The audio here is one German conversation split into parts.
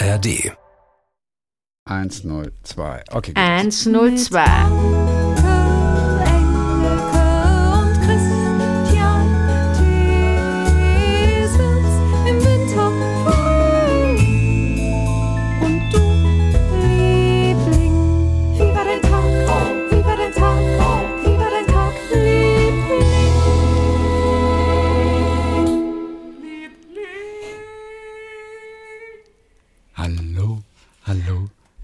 ARD. 102. Okay. gut. 102.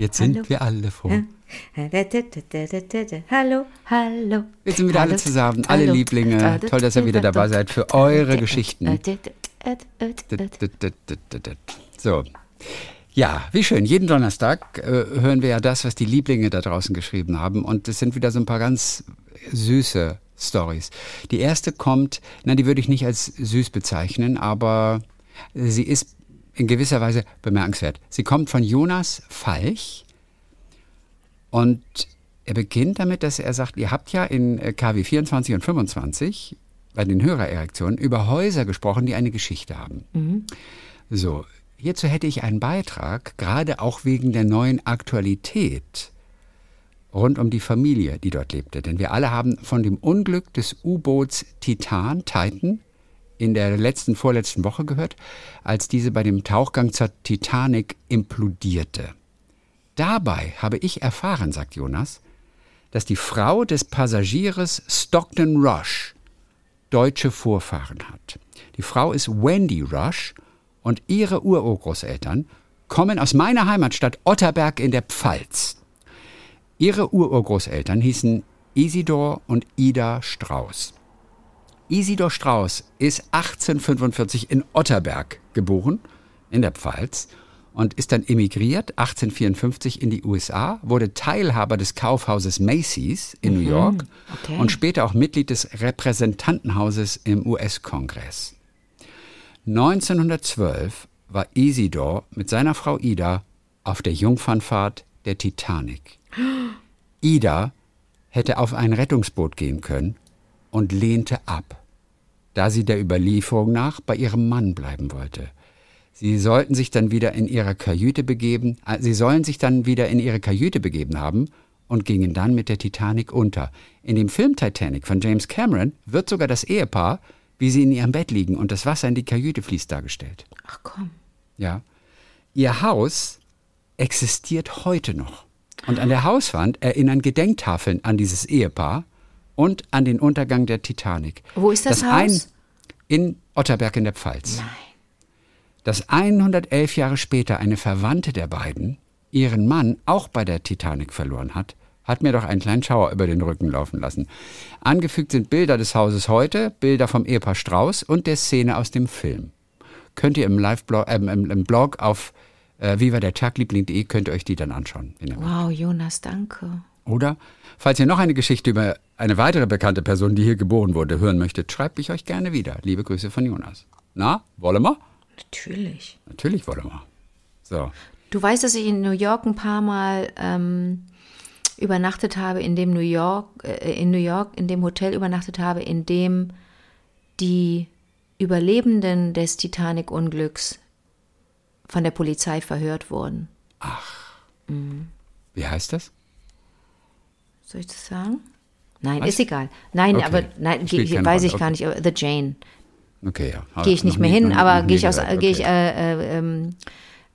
hallo. Jetzt sind Hallo. wir alle froh. Hallo, hallo. Wir sind wieder alle zusammen, alle hallo. Lieblinge. Toll, dass ihr wieder dabei seid für eure Geschichten. So. Ja, wie schön. Jeden Donnerstag äh, hören wir ja das, was die Lieblinge da draußen geschrieben haben. Und es sind wieder so ein paar ganz süße Stories. Die erste kommt, na, die würde ich nicht als süß bezeichnen, aber sie ist in gewisser Weise bemerkenswert. Sie kommt von Jonas Falch und er beginnt damit, dass er sagt, ihr habt ja in äh, KW 24 und 25 bei den Hörererektionen über Häuser gesprochen, die eine Geschichte haben. So, hierzu hätte ich einen Beitrag, gerade auch wegen der neuen Aktualität rund um die Familie, die dort lebte. Denn wir alle haben von dem Unglück des U-Boots Titan, Titan, in der letzten, vorletzten Woche gehört, als diese bei dem Tauchgang zur Titanic implodierte. Dabei habe ich erfahren, sagt Jonas, dass die Frau des Passagiers Stockton Rush deutsche Vorfahren hat. Die Frau ist Wendy Rush und ihre Ururgroßeltern kommen aus meiner Heimatstadt Otterberg in der Pfalz. Ihre Ururgroßeltern hießen Isidor und Ida Strauß. Isidor Strauß ist 1845 in Otterberg geboren, in der Pfalz, und ist dann emigriert 1854 in die USA, wurde Teilhaber des Kaufhauses Macy's in New York okay. und später auch Mitglied des Repräsentantenhauses im US-Kongress. 1912 war Isidor mit seiner Frau Ida auf der Jungfernfahrt der Titanic. Ida hätte auf ein Rettungsboot gehen können und lehnte ab, da sie der Überlieferung nach bei ihrem Mann bleiben wollte. Sie sollten sich dann wieder in ihre Kajüte begeben, äh, sie sollen sich dann wieder in ihre Kajüte begeben haben und gingen dann mit der Titanic unter. In dem Film Titanic von James Cameron wird sogar das Ehepaar, wie sie in ihrem Bett liegen und das Wasser in die Kajüte fließt, dargestellt. Ach komm. Ja. Ihr Haus existiert heute noch. Und an der Hauswand erinnern Gedenktafeln an dieses Ehepaar und an den Untergang der Titanic. Wo ist das Ein, Haus? in Otterberg in der Pfalz. Nein. Dass 111 Jahre später eine Verwandte der beiden ihren Mann auch bei der Titanic verloren hat, hat mir doch einen kleinen Schauer über den Rücken laufen lassen. Angefügt sind Bilder des Hauses heute, Bilder vom Ehepaar Strauß und der Szene aus dem Film. Könnt ihr im Live-Blog äh, im, im Blog auf äh, vivadertagliebling.de könnt ihr euch die dann anschauen. Wow, Jonas, danke. Oder falls ihr noch eine Geschichte über eine weitere bekannte Person, die hier geboren wurde, hören möchtet, schreibt ich euch gerne wieder. Liebe Grüße von Jonas. Na, wollen wir? Natürlich. Natürlich wollen wir. So. Du weißt, dass ich in New York ein paar Mal ähm, übernachtet habe, in dem New York, äh, in New York, in dem Hotel übernachtet habe, in dem die Überlebenden des Titanic-Unglücks von der Polizei verhört wurden. Wie heißt das? Soll ich das sagen? Nein, Was? ist egal. Nein, Okay. aber nein, weiß ich gar nicht. Aber The Jane. Okay, ja. Gehe ich nicht mehr nie- hin, aber gehe ich aus, gehört. gehe ich, Okay. äh, äh, ähm,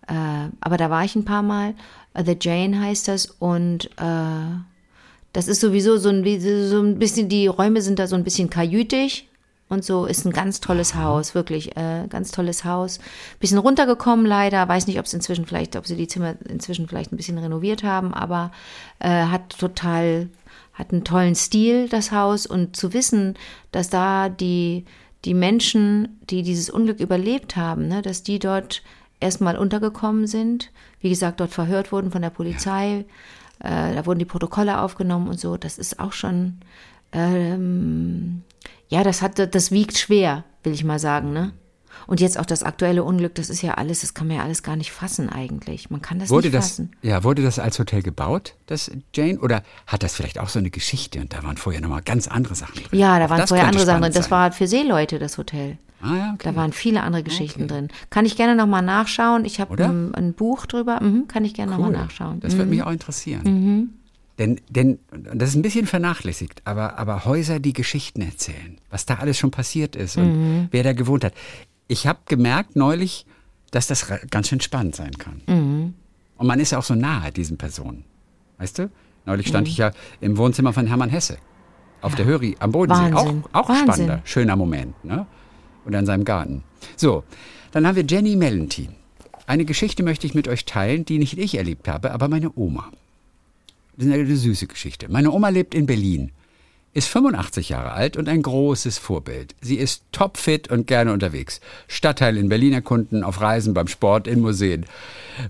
äh, aber da war ich ein paar Mal. Äh, The Jane heißt das und äh, das ist sowieso so ein, so ein bisschen, die Räume sind da so ein bisschen kajütig und so ist ein ganz tolles Haus, wirklich, äh, ganz tolles Haus. Bisschen runtergekommen leider, weiß nicht, ob es inzwischen vielleicht, ob sie die Zimmer inzwischen vielleicht ein bisschen renoviert haben, aber äh, hat total, hat einen tollen Stil, das Haus und zu wissen, dass da die, die Menschen, die dieses Unglück überlebt haben, ne, dass die dort erstmal untergekommen sind, wie gesagt, dort verhört wurden von der Polizei, äh, da wurden die Protokolle aufgenommen und so, das ist auch schon, ähm, ja, das hat, das wiegt schwer, will ich mal sagen, ne? Und jetzt auch das aktuelle Unglück, das ist ja alles, das kann man ja alles gar nicht fassen eigentlich. Man kann das Wurde nicht das, fassen. ja, wurde das als Hotel gebaut, das Jane? Oder hat das vielleicht auch so eine Geschichte und da waren vorher nochmal ganz andere Sachen drin? Ja, da Auch waren vorher andere Sachen drin. Das sein. war für Seeleute, das Hotel. Ah, ja, okay. Da waren viele andere Geschichten drin. Kann ich gerne nochmal nachschauen. Ich habe ein, ein Buch drüber. Mhm, kann ich gerne nochmal Cool. nachschauen. Das würde mich auch interessieren. Denn, denn das ist ein bisschen vernachlässigt, aber, aber Häuser, die Geschichten erzählen, was da alles schon passiert ist und wer da gewohnt hat. Ich habe gemerkt neulich, dass das ganz schön spannend sein kann. Und man ist ja auch so nahe diesen Personen. Weißt du? Neulich stand ich ja im Wohnzimmer von Hermann Hesse. Auf der Höri am Bodensee. Wahnsinn. Auch, auch Wahnsinn. spannender, schöner Moment. Ne? Oder in seinem Garten. So, dann haben wir Jenny Mellentin. Eine Geschichte möchte ich mit euch teilen, die nicht ich erlebt habe, aber meine Oma. Das ist eine süße Geschichte. Meine Oma lebt in Berlin, ist 85 Jahre alt und ein großes Vorbild. Sie ist topfit und gerne unterwegs. Stadtteil in Berlin erkunden, auf Reisen, beim Sport, in Museen.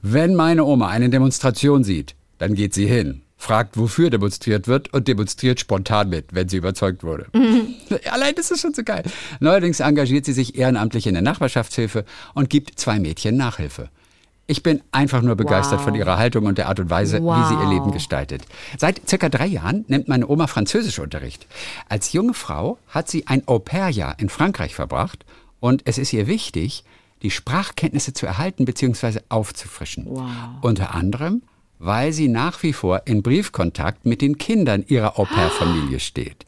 Wenn meine Oma eine Demonstration sieht, dann geht sie hin, fragt, wofür demonstriert wird und demonstriert spontan mit, wenn sie überzeugt wurde. Allein das ist schon so geil. Neuerdings engagiert sie sich ehrenamtlich in der Nachbarschaftshilfe und gibt zwei Mädchen Nachhilfe. Ich bin einfach nur begeistert Wow. von ihrer Haltung und der Art und Weise, wie sie ihr Wow. Leben gestaltet. Seit circa drei Jahren nimmt meine Oma Französischunterricht. Als junge Frau hat sie ein Au-pair-Jahr in Frankreich verbracht und es ist ihr wichtig, die Sprachkenntnisse zu erhalten bzw. aufzufrischen. Unter anderem, weil sie nach wie vor in Briefkontakt mit den Kindern ihrer Au-pair-Familie steht.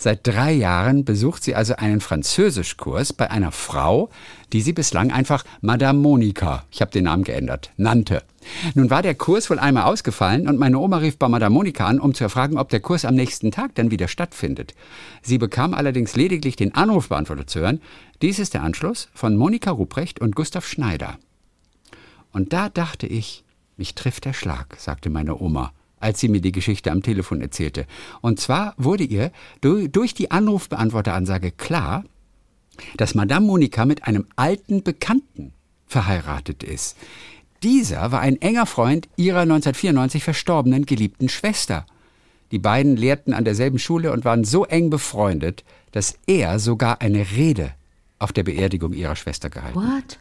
Seit drei Jahren besucht sie also einen Französischkurs bei einer Frau, die sie bislang einfach Madame Monika, ich habe den Namen geändert, nannte. Nun war der Kurs wohl einmal ausgefallen und meine Oma rief bei Madame Monika an, um zu erfragen, ob der Kurs am nächsten Tag dann wieder stattfindet. Sie bekam allerdings lediglich den Anrufbeantworter zu hören. Dies ist der Anschluss von Monika Ruprecht und Gustav Schneider. Und da dachte ich, mich trifft der Schlag, sagte meine Oma, als sie mir die Geschichte am Telefon erzählte. Und zwar wurde ihr du- durch die Anrufbeantworteransage klar, dass Madame Monika mit einem alten Bekannten verheiratet ist. Dieser war ein enger Freund ihrer 1994 verstorbenen geliebten Schwester. Die beiden lehrten an derselben Schule und waren so eng befreundet, dass er sogar eine Rede auf der Beerdigung ihrer Schwester gehalten hat. What?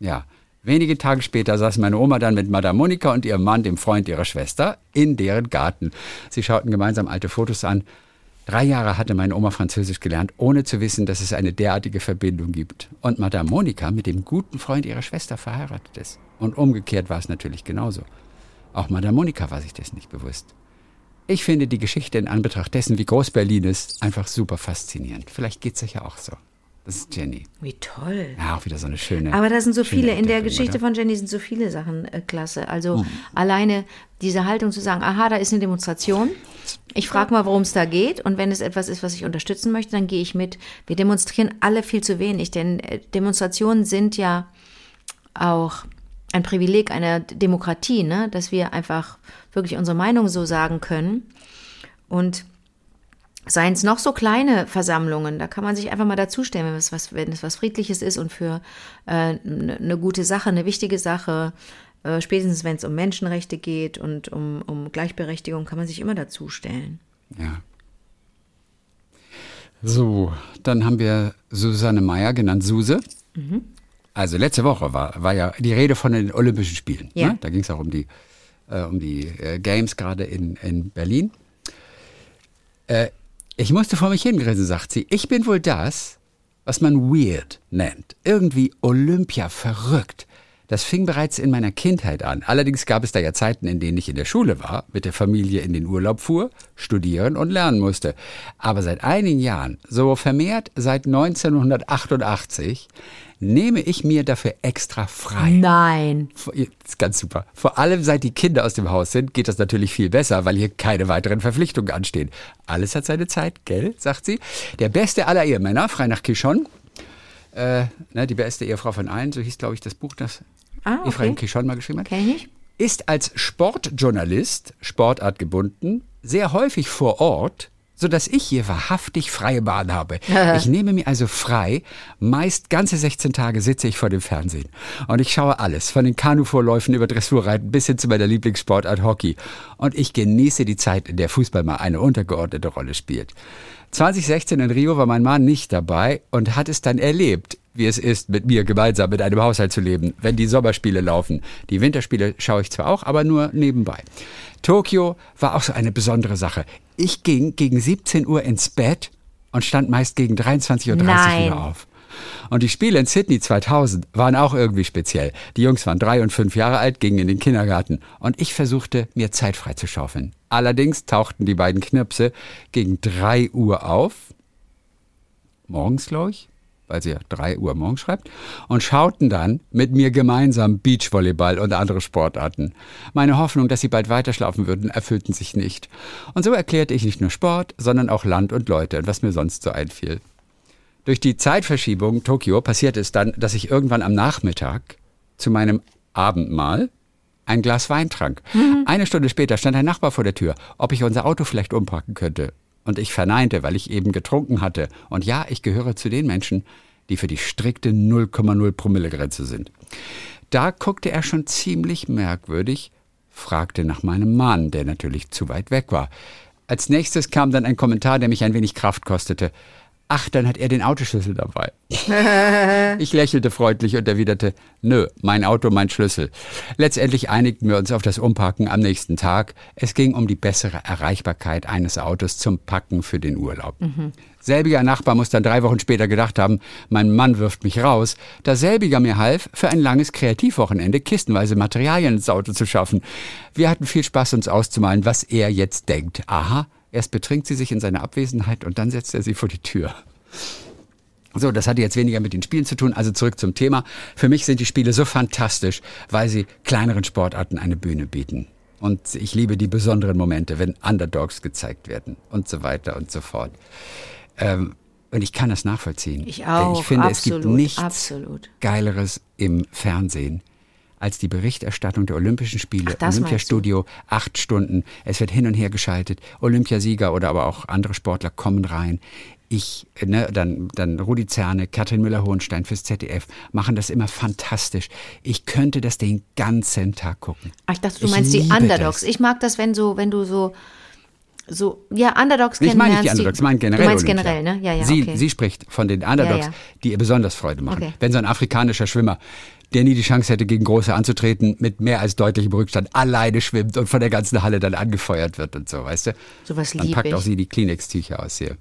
Ja. Wenige Tage später saß meine Oma dann mit Madame Monika und ihrem Mann, dem Freund ihrer Schwester, in deren Garten. Sie schauten gemeinsam alte Fotos an. Drei Jahre hatte meine Oma Französisch gelernt, ohne zu wissen, dass es eine derartige Verbindung gibt. Und Madame Monika mit dem guten Freund ihrer Schwester verheiratet ist. Und umgekehrt war es natürlich genauso. Auch Madame Monika war sich dessen nicht bewusst. Ich finde die Geschichte in Anbetracht dessen, wie groß Berlin ist, einfach super faszinierend. Vielleicht geht es euch ja auch so. Das ist Jenny. Wie toll. Ja, auch wieder so eine schöne. Aber da sind so viele, in der Geschichte oder? von Jenny sind so viele Sachen äh, klasse. Also Mhm. alleine diese Haltung zu sagen, aha, da ist eine Demonstration. Ich frage mal, worum es da geht. Und wenn es etwas ist, was ich unterstützen möchte, dann gehe ich mit. Wir demonstrieren alle viel zu wenig, denn äh, Demonstrationen sind ja auch ein Privileg einer Demokratie, ne? dass wir einfach wirklich unsere Meinung so sagen können. Und seien es noch so kleine Versammlungen, da kann man sich einfach mal dazustellen, wenn es was, wenn es was Friedliches ist und für eine äh, ne- ne gute Sache, eine wichtige Sache, äh, spätestens wenn es um Menschenrechte geht und um, um Gleichberechtigung, kann man sich immer dazustellen. Ja. So, dann haben wir Susanne Meyer, genannt Suse. Mhm. Also letzte Woche war, war ja die Rede von den Olympischen Spielen. Ja. Ne? Da ging es auch um die, äh, um die äh, Games gerade in, in Berlin. Äh, ich musste vor mich hingrinsen, sagt sie. Ich bin wohl das, was man weird nennt. Irgendwie Olympia verrückt. Das fing bereits in meiner Kindheit an. Allerdings gab es da ja Zeiten, in denen ich in der Schule war, mit der Familie in den Urlaub fuhr, studieren und lernen musste. Aber seit einigen Jahren, so vermehrt seit 1988, nehme ich mir dafür extra frei. Nein. Das ist ganz super. Vor allem seit die Kinder aus dem Haus sind, geht das natürlich viel besser, weil hier keine weiteren Verpflichtungen anstehen. Alles hat seine Zeit, gell, sagt sie. Der beste aller Ehemänner, frei nach Kishon, äh, ne, die beste Ehefrau von allen, so hieß, glaube ich, das Buch, das Ah, okay. Ephraim Kishon mal geschrieben hat, Kenn ich ist als Sportjournalist, sportartgebunden, sehr häufig vor Ort, sodass ich hier wahrhaftig freie Bahn habe. Ich nehme mir also frei, meist ganze 16 Tage sitze ich vor dem Fernsehen. Und ich schaue alles, von den Kanuvorläufen über Dressurreiten bis hin zu meiner Lieblingssportart Hockey. Und ich genieße die Zeit, in der Fußball mal eine untergeordnete Rolle spielt. 2016 in Rio war mein Mann nicht dabei und hat es dann erlebt, wie es ist, mit mir gemeinsam mit einem Haushalt zu leben, wenn die Sommerspiele laufen. Die Winterspiele schaue ich zwar auch, aber nur nebenbei. Tokio war auch so eine besondere Sache. Ich ging gegen 17 Uhr ins Bett und stand meist gegen 23.30 Uhr Nein. wieder auf. Und die Spiele in Sydney 2000 waren auch irgendwie speziell. Die Jungs waren drei und fünf Jahre alt, gingen in den Kindergarten und ich versuchte, mir Zeit freizuschaufeln. Allerdings tauchten die beiden Knirpse gegen drei Uhr auf. Morgens, glaube ich weil sie ja 3 Uhr morgens schreibt, und schauten dann mit mir gemeinsam Beachvolleyball und andere Sportarten. Meine Hoffnung, dass sie bald weiterschlafen würden, erfüllten sich nicht. Und so erklärte ich nicht nur Sport, sondern auch Land und Leute, was mir sonst so einfiel. Durch die Zeitverschiebung Tokio passierte es dann, dass ich irgendwann am Nachmittag zu meinem Abendmahl ein Glas Wein trank. Mhm. Eine Stunde später stand ein Nachbar vor der Tür, ob ich unser Auto vielleicht umpacken könnte. Und ich verneinte, weil ich eben getrunken hatte. Und ja, ich gehöre zu den Menschen, die für die strikte 0,0 Promille Grenze sind. Da guckte er schon ziemlich merkwürdig, fragte nach meinem Mann, der natürlich zu weit weg war. Als nächstes kam dann ein Kommentar, der mich ein wenig Kraft kostete. Ach, dann hat er den Autoschlüssel dabei. ich lächelte freundlich und erwiderte, nö, mein Auto, mein Schlüssel. Letztendlich einigten wir uns auf das Umparken am nächsten Tag. Es ging um die bessere Erreichbarkeit eines Autos zum Packen für den Urlaub. Mhm. Selbiger Nachbar muss dann drei Wochen später gedacht haben, mein Mann wirft mich raus, da selbiger mir half, für ein langes Kreativwochenende kistenweise Materialien ins Auto zu schaffen. Wir hatten viel Spaß, uns auszumalen, was er jetzt denkt. Aha, Erst betrinkt sie sich in seiner Abwesenheit und dann setzt er sie vor die Tür. So, das hatte jetzt weniger mit den Spielen zu tun. Also zurück zum Thema. Für mich sind die Spiele so fantastisch, weil sie kleineren Sportarten eine Bühne bieten. Und ich liebe die besonderen Momente, wenn Underdogs gezeigt werden und so weiter und so fort. Ähm, und ich kann das nachvollziehen. Ich auch. Ich finde, absolut, es gibt nichts absolut. Geileres im Fernsehen als die Berichterstattung der Olympischen Spiele. Ach, Olympiastudio, acht Stunden. Es wird hin und her geschaltet. Olympiasieger oder aber auch andere Sportler kommen rein. Ich, ne, dann, dann Rudi Zerne, Katrin Müller-Hohenstein fürs ZDF machen das immer fantastisch. Ich könnte das den ganzen Tag gucken. Ach, ich dachte, du ich meinst die Underdogs. Das. Ich mag das, wenn so, wenn du so so, ja, Underdogs kennen. Ich meine nicht die Underdogs, ich meine generell. Du meinst Olympia. generell, ne? Ja, ja, sie, okay. sie spricht von den Underdogs, ja, ja. die ihr besonders Freude machen. Okay. Wenn so ein afrikanischer Schwimmer der nie die Chance hätte, gegen Große anzutreten, mit mehr als deutlichem Rückstand alleine schwimmt und von der ganzen Halle dann angefeuert wird und so, weißt du? Sowas Dann packt ich. auch sie die Kleenex-Tücher aus hier.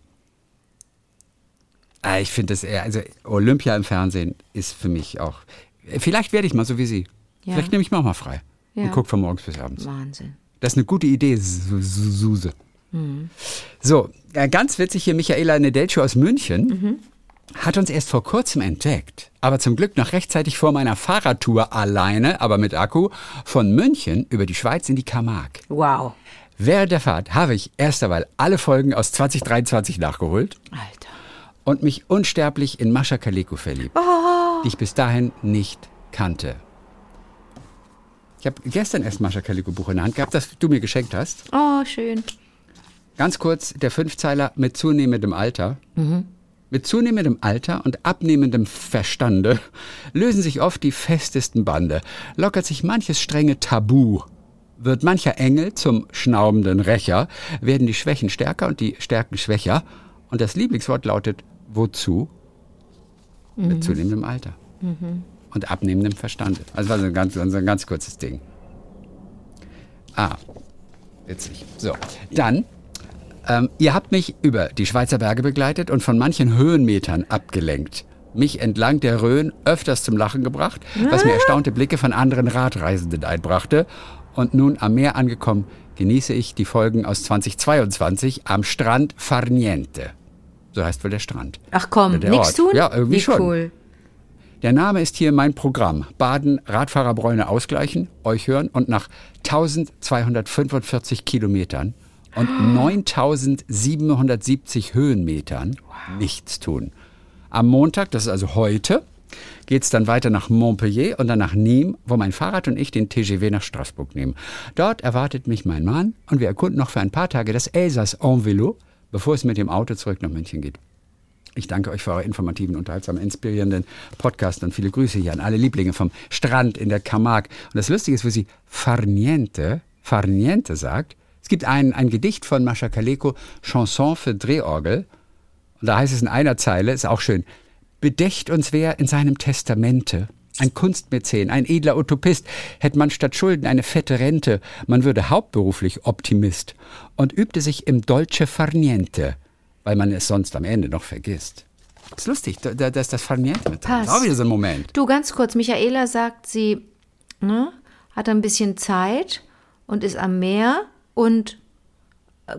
Ah, ich finde das eher, also Olympia im Fernsehen ist für mich auch, vielleicht werde ich mal so wie Sie. Ja. Vielleicht nehme ich mir auch mal frei ja. und gucke von morgens bis abends. Wahnsinn. Das ist eine gute Idee, Suse. Mhm. So, ganz witzig hier Michaela Nedelcio aus München. Mhm hat uns erst vor kurzem entdeckt, aber zum Glück noch rechtzeitig vor meiner Fahrradtour alleine, aber mit Akku, von München über die Schweiz in die Camargue. Wow. Während der Fahrt habe ich erst einmal alle Folgen aus 2023 nachgeholt. Alter. Und mich unsterblich in Mascha Kaleko verliebt, oh. die ich bis dahin nicht kannte. Ich habe gestern erst Mascha Kaleko Buch in der Hand gehabt, das du mir geschenkt hast. Oh, schön. Ganz kurz, der Fünfzeiler mit zunehmendem Alter. Mhm. Mit zunehmendem Alter und abnehmendem Verstande lösen sich oft die festesten Bande, lockert sich manches strenge Tabu, wird mancher Engel zum schnaubenden Rächer, werden die Schwächen stärker und die Stärken schwächer, und das Lieblingswort lautet wozu? Mhm. Mit zunehmendem Alter. Mhm. Und abnehmendem Verstande. Also war so ein ganz, so ein ganz kurzes Ding. Ah, witzig. So, dann ähm, ihr habt mich über die Schweizer Berge begleitet und von manchen Höhenmetern abgelenkt. Mich entlang der Rhön öfters zum Lachen gebracht, was mir erstaunte Blicke von anderen Radreisenden einbrachte. Und nun am Meer angekommen, genieße ich die Folgen aus 2022 am Strand Farniente. So heißt wohl der Strand. Ach komm, nichts tun? Ja, irgendwie Wie schon. cool. Der Name ist hier mein Programm. Baden, Radfahrerbräune ausgleichen, euch hören und nach 1245 Kilometern und 9770 Höhenmetern wow. nichts tun. Am Montag, das ist also heute, geht es dann weiter nach Montpellier und dann nach Nîmes, wo mein Fahrrad und ich den TGV nach Straßburg nehmen. Dort erwartet mich mein Mann und wir erkunden noch für ein paar Tage das Elsass en Velo, bevor es mit dem Auto zurück nach München geht. Ich danke euch für eure informativen, unterhaltsamen, inspirierenden Podcast und viele Grüße hier an alle Lieblinge vom Strand in der Camargue. Und das Lustige ist, wo sie Farniente, Farniente sagt, es gibt ein, ein Gedicht von Mascha Kaleko, Chanson für Drehorgel. Und da heißt es in einer Zeile, ist auch schön, bedächt uns wer in seinem Testamente. Ein Kunstmäzen, ein edler Utopist, hätte man statt Schulden eine fette Rente, man würde hauptberuflich Optimist und übte sich im Dolce Farniente, weil man es sonst am Ende noch vergisst. Ist lustig, da, da, das, das Farniente mit drin. Passt. Ist auch wieder so ein Moment. Du, ganz kurz, Michaela sagt, sie ne, hat ein bisschen Zeit und ist am Meer und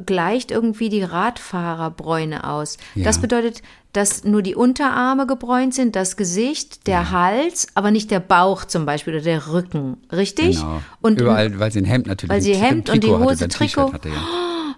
gleicht irgendwie die Radfahrerbräune aus. Ja. Das bedeutet, dass nur die Unterarme gebräunt sind, das Gesicht, der Hals, aber nicht der Bauch zum Beispiel oder der Rücken. Richtig? Genau. Und Überall, weil sie ein Hemd natürlich weil sie ein Hemd und die Hose Trikot. Hatte, ja.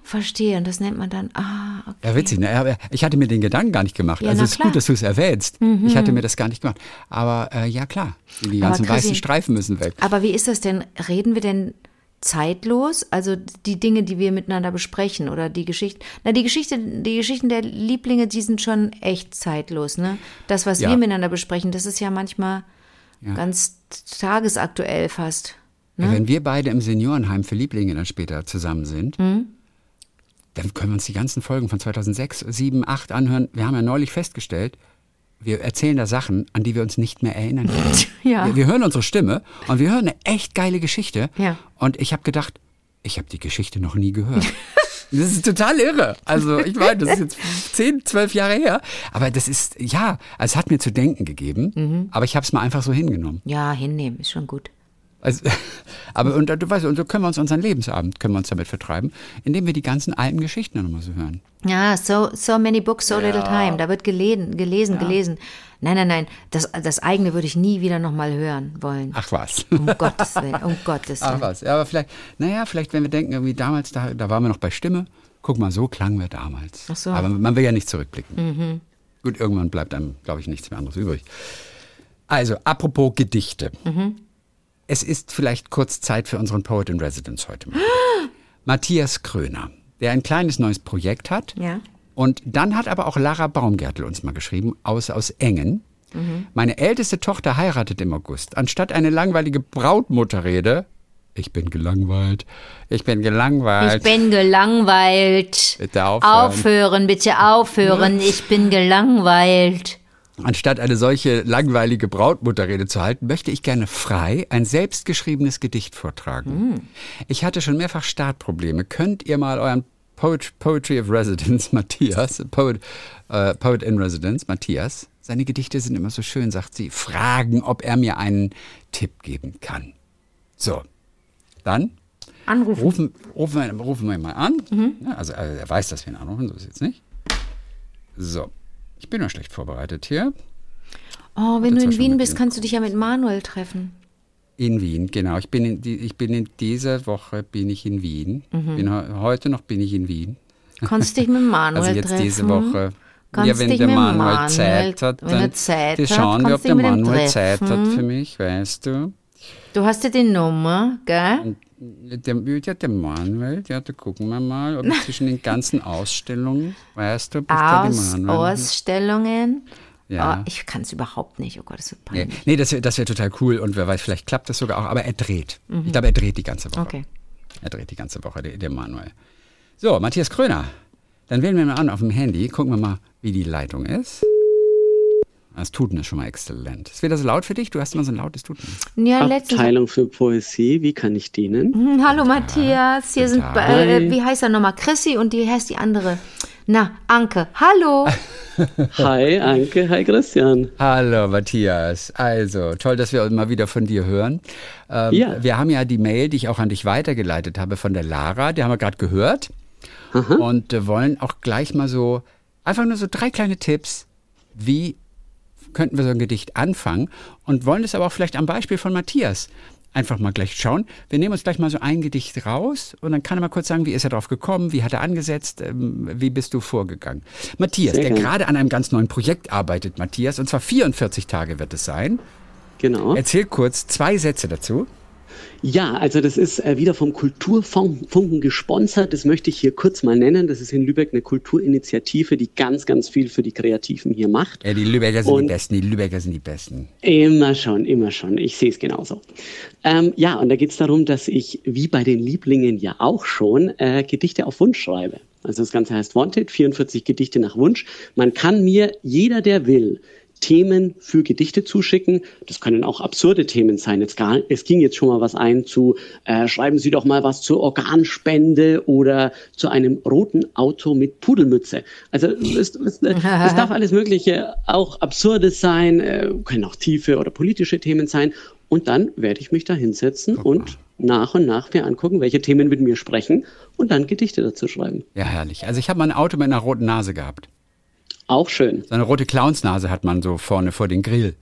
verstehe, und das nennt man dann, ah, okay. Ja, witzig. Ne? Ich hatte mir den Gedanken gar nicht gemacht. Ja, also es ist klar. Mhm. gut, dass du es erwähnst. Ich hatte mir das gar nicht gemacht. Aber äh, ja, klar. Die ganzen Chrissy- weißen Streifen müssen weg. Aber wie ist das denn? Reden wir denn zeitlos? Also die Dinge, die wir miteinander besprechen oder die Geschichten. Na, die Geschichte, die Geschichten der Lieblinge, die sind schon echt zeitlos, ne? Das, was Ja. wir miteinander besprechen, das ist ja manchmal Ja. ganz tagesaktuell fast. Ja, Wenn wir beide im Seniorenheim für Lieblinge dann später zusammen sind, Mhm. dann können wir uns die ganzen Folgen von 2006, 7, 8 anhören. Wir haben ja neulich festgestellt, wir erzählen da Sachen, an die wir uns nicht mehr erinnern können. Ja. Wir, wir hören unsere Stimme und wir hören eine echt geile Geschichte. Ja. Und ich habe gedacht, ich habe die Geschichte noch nie gehört. Das ist total irre. Also ich meine, das ist jetzt 10, 12 Jahre her. Aber das ist, ja, es hat mir zu denken gegeben. Mhm. Aber ich habe es mal einfach so hingenommen. Ja, hinnehmen, ist schon gut. Also, aber und, du weißt, und so können wir uns unseren Lebensabend können wir uns damit vertreiben, indem wir die ganzen alten Geschichten nochmal so hören. Ja, so, so many books, so little time. Da wird gelesen, gelesen, gelesen. Nein, nein, nein. Das, das eigene würde ich nie wieder nochmal hören wollen. Ach was. Um Gottes Willen, um Gottes Ach Willen. was. Ja, aber vielleicht, naja, vielleicht, wenn wir denken, irgendwie damals, da, da waren wir noch bei Stimme. Guck mal, so klangen wir damals. Ach so. Mhm. Aber man will ja nicht zurückblicken. Gut, irgendwann bleibt einem, glaube ich, nichts mehr anderes übrig. Also, apropos Gedichte. Mhm. Es ist vielleicht kurz Zeit für unseren Poet in Residence heute. Mal. Matthias Kröner, der ein kleines neues Projekt hat. Ja. Und dann hat aber auch Lara Baumgärtel uns mal geschrieben, aus, aus Engen. Meine älteste Tochter heiratet im August. Anstatt eine langweilige Brautmutterrede, ich bin gelangweilt, ich bin gelangweilt. Ich bin gelangweilt. Bitte aufhören. Aufhören, bitte aufhören. Ich bin gelangweilt. Anstatt eine solche langweilige Brautmutterrede zu halten, möchte ich gerne frei ein selbstgeschriebenes Gedicht vortragen. Ich hatte schon mehrfach Startprobleme. Könnt ihr mal euren Poet, Poetry of Residence, Matthias, Poet, äh, Poet in Residence, Matthias, seine Gedichte sind immer so schön, sagt sie, fragen, ob er mir einen Tipp geben kann. So, dann Anrufen. rufen, rufen, wir, rufen wir ihn mal an. Ja, also, also er weiß, dass wir ihn anrufen, so ist es jetzt nicht. So, ich bin nur schlecht vorbereitet hier. Oh, wenn du in Wien bist, kannst du dich ja mit Manuel treffen. In Wien, genau. Ich bin in, ich bin in dieser Woche bin ich in Wien. Bin, he- heute noch bin ich in Wien. Kannst dich mit Manuel Also jetzt treffen. diese Woche. Kannst ja, wenn dich der Manuel, Manuel- Zeit hat, dann Zeit wir hat, schauen wir, ob der Manuel Zeit hat treffen. für mich, weißt du. Du hast ja die Nummer, gell? Der, ja, der Manuel, ja, da gucken wir mal, ob zwischen den ganzen Ausstellungen, weißt du, ob Aus, Manuel... Ausstellungen. Ja. Oh, ich kann es überhaupt nicht. Oh Gott, das wird Nee, peinlich. nee das wäre das wär total cool und wer weiß, vielleicht klappt das sogar auch, aber er dreht. Ich glaube, er dreht die ganze Woche. Mhm. Okay. Er dreht die ganze Woche, der, der Manuel. So, Matthias Kröner. Dann wählen wir mal an auf dem Handy, gucken wir mal, wie die Leitung ist. Das Tuten ist schon mal exzellent. Ist wieder so laut für dich? Du hast immer so ein lautes Tuten. Ja. Abteilung für Poesie, wie kann ich dienen? Hm, Hallo Matthias, hier sind, äh, wie heißt er nochmal? Chrissy und die heißt die andere. Na, Anke. Hallo. Hi, Anke, hi Christian. Hallo Matthias. Also, toll, dass wir mal wieder von dir hören. Ähm, Ja. Wir haben ja die Mail, die ich auch an dich weitergeleitet habe von der Lara, die haben wir gerade gehört. Und äh, wollen auch gleich mal so, einfach nur so drei kleine Tipps, wie könnten wir so ein Gedicht anfangen und wollen es aber auch vielleicht am Beispiel von Matthias einfach mal gleich schauen. Wir nehmen uns gleich mal so ein Gedicht raus und dann kann er mal kurz sagen, wie ist er drauf gekommen, wie hat er angesetzt, ähm, wie bist du vorgegangen. Matthias, Sehr der gerne. gerade an einem ganz neuen Projekt arbeitet, Matthias, und zwar 44 Tage wird es sein. Genau. Erzähl kurz zwei Sätze dazu. Ja, also das ist äh, wieder vom Kulturfunken gesponsert. Das möchte ich hier kurz mal nennen. Das ist in Lübeck eine Kulturinitiative, die ganz, ganz viel für die Kreativen hier macht. Ja, die Lübecker sind Und- die Besten, die Lübecker sind die Besten. Immer schon, immer schon. Ich sehe es genauso. Ähm, ja, und da geht es darum, dass ich, wie bei den Lieblingen ja auch schon, äh, Gedichte auf Wunsch schreibe. Also das Ganze heißt Wanted, 44 Gedichte nach Wunsch. Man kann mir, jeder der will, Themen für Gedichte zuschicken. Das können auch absurde Themen sein. Jetzt gar, es ging jetzt schon mal was ein zu, äh, schreiben Sie doch mal was zur Organspende oder zu einem roten Auto mit Pudelmütze. Also es, es, es darf alles Mögliche, auch absurdes sein, äh, können auch tiefe oder politische Themen sein. Und dann werde ich mich da hinsetzen und nach und nach mir angucken, welche Themen mit mir sprechen und dann Gedichte dazu schreiben. Ja, herrlich. Also ich habe mal ein Auto mit einer roten Nase gehabt. Auch schön. So eine rote Clownsnase hat man so vorne vor den Grill.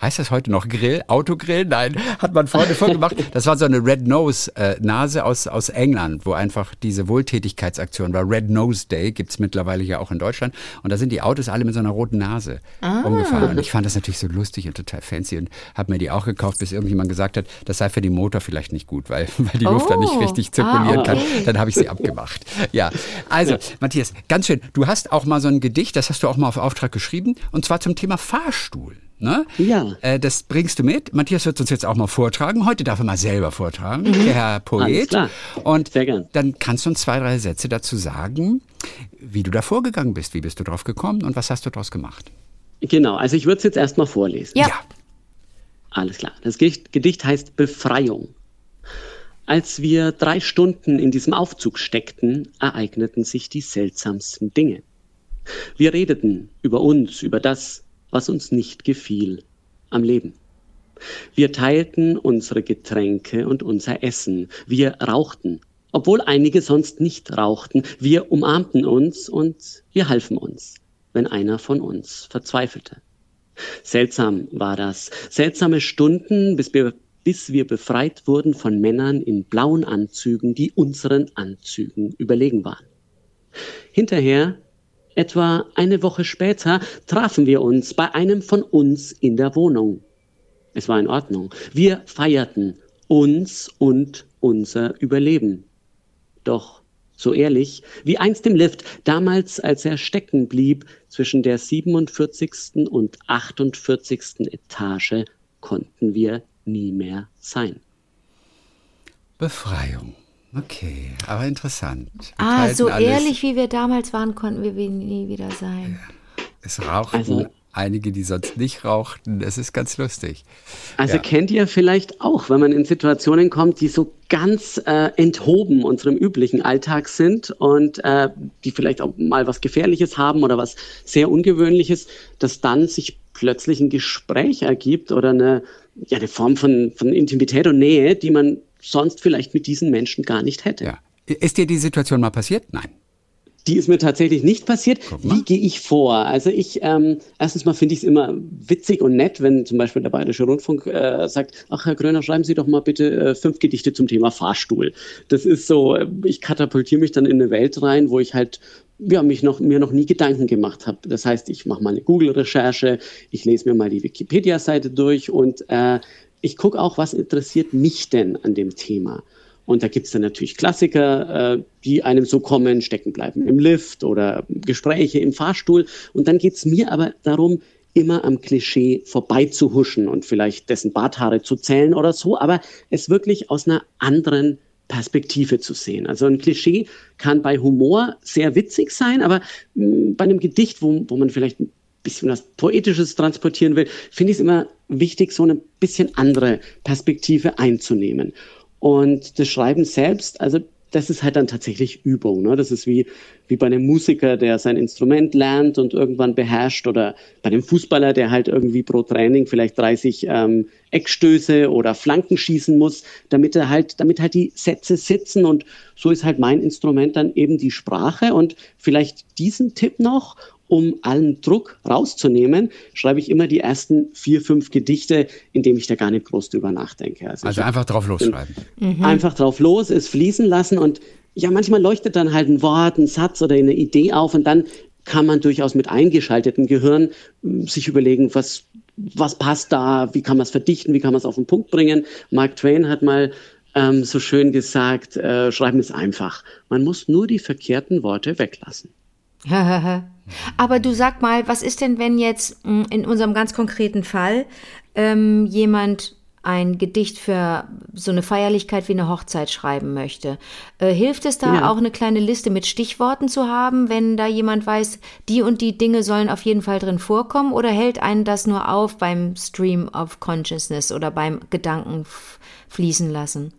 Heißt das heute noch Grill? Autogrill? Nein, hat man vorne vorgemacht. Das war so eine Red Nose äh, Nase aus, aus England, wo einfach diese Wohltätigkeitsaktion war. Red Nose Day gibt's mittlerweile ja auch in Deutschland. Und da sind die Autos alle mit so einer roten Nase ah. umgefahren. Und ich fand das natürlich so lustig und total fancy und habe mir die auch gekauft, bis irgendjemand gesagt hat, das sei für den Motor vielleicht nicht gut, weil, weil die oh. Luft dann nicht richtig zirkulieren ah, okay. kann. Dann habe ich sie abgemacht. Ja, also Matthias, ganz schön. Du hast auch mal so ein Gedicht, das hast du auch mal auf Auftrag geschrieben, und zwar zum Thema Fahrstuhl. Ne? Ja. Äh, das bringst du mit. Matthias wird uns jetzt auch mal vortragen. Heute darf er mal selber vortragen, mhm. der Herr Poet. Alles klar. Und Sehr gern. dann kannst du uns zwei, drei Sätze dazu sagen, wie du da vorgegangen bist. Wie bist du drauf gekommen und was hast du daraus gemacht? Genau, also ich würde es jetzt erstmal vorlesen. Ja. ja. Alles klar. Das Gedicht heißt Befreiung. Als wir drei Stunden in diesem Aufzug steckten, ereigneten sich die seltsamsten Dinge. Wir redeten über uns, über das, was uns nicht gefiel am Leben. Wir teilten unsere Getränke und unser Essen. Wir rauchten, obwohl einige sonst nicht rauchten. Wir umarmten uns und wir halfen uns, wenn einer von uns verzweifelte. Seltsam war das. Seltsame Stunden, bis wir, bis wir befreit wurden von Männern in blauen Anzügen, die unseren Anzügen überlegen waren. Hinterher Etwa eine Woche später trafen wir uns bei einem von uns in der Wohnung. Es war in Ordnung. Wir feierten uns und unser Überleben. Doch so ehrlich, wie einst im Lift, damals, als er stecken blieb zwischen der 47. und 48. Etage, konnten wir nie mehr sein. Befreiung. Okay, aber interessant. Wir ah, so ehrlich wie wir damals waren, konnten wir nie wieder sein. Es rauchten also, einige, die sonst nicht rauchten. Es ist ganz lustig. Also ja. kennt ihr vielleicht auch, wenn man in Situationen kommt, die so ganz äh, enthoben unserem üblichen Alltag sind und äh, die vielleicht auch mal was Gefährliches haben oder was sehr Ungewöhnliches, dass dann sich plötzlich ein Gespräch ergibt oder eine, ja, eine Form von, von Intimität und Nähe, die man sonst vielleicht mit diesen Menschen gar nicht hätte. Ja. Ist dir die Situation mal passiert? Nein. Die ist mir tatsächlich nicht passiert. Wie gehe ich vor? Also ich, ähm, erstens mal finde ich es immer witzig und nett, wenn zum Beispiel der Bayerische Rundfunk äh, sagt, ach Herr Gröner, schreiben Sie doch mal bitte äh, fünf Gedichte zum Thema Fahrstuhl. Das ist so, äh, ich katapultiere mich dann in eine Welt rein, wo ich halt ja, mich noch, mir noch nie Gedanken gemacht habe. Das heißt, ich mache mal eine Google-Recherche, ich lese mir mal die Wikipedia-Seite durch und äh, ich gucke auch, was interessiert mich denn an dem Thema. Und da gibt es dann natürlich Klassiker, äh, die einem so kommen, stecken bleiben im Lift oder Gespräche im Fahrstuhl. Und dann geht es mir aber darum, immer am Klischee vorbeizuhuschen und vielleicht dessen Barthaare zu zählen oder so, aber es wirklich aus einer anderen Perspektive zu sehen. Also ein Klischee kann bei Humor sehr witzig sein, aber mh, mm, bei einem Gedicht, wo, wo man vielleicht ein bisschen was Poetisches transportieren will, finde ich es immer wichtig, so eine bisschen andere Perspektive einzunehmen. Und das Schreiben selbst, also das ist halt dann tatsächlich Übung. Ne? Das ist wie, wie bei einem Musiker, der sein Instrument lernt und irgendwann beherrscht oder bei einem Fußballer, der halt irgendwie pro Training vielleicht 30 ähm, Eckstöße oder Flanken schießen muss, damit er halt, damit halt die Sätze sitzen und so ist halt mein Instrument dann eben die Sprache und vielleicht diesen Tipp noch um allen Druck rauszunehmen, schreibe ich immer die ersten vier, fünf Gedichte, indem ich da gar nicht groß drüber nachdenke. Also, also einfach drauf losschreiben. Mhm. Einfach drauf los, es fließen lassen und ja, manchmal leuchtet dann halt ein Wort, ein Satz oder eine Idee auf und dann kann man durchaus mit eingeschaltetem Gehirn hm, sich überlegen, was, was passt da, wie kann man es verdichten, wie kann man es auf den Punkt bringen. Mark Twain hat mal ähm, so schön gesagt, äh, schreiben ist einfach. Man muss nur die verkehrten Worte weglassen. Aber du sag mal, was ist denn, wenn jetzt hm, in unserem ganz konkreten Fall ähm, jemand ein Gedicht für so eine Feierlichkeit wie eine Hochzeit schreiben möchte. Äh, hilft es da Ja. auch eine kleine Liste mit Stichworten zu haben, wenn da jemand weiß, die und die Dinge sollen auf jeden Fall drin vorkommen? Oder hält einen das nur auf beim Stream of Consciousness oder beim Gedanken fließen lassen?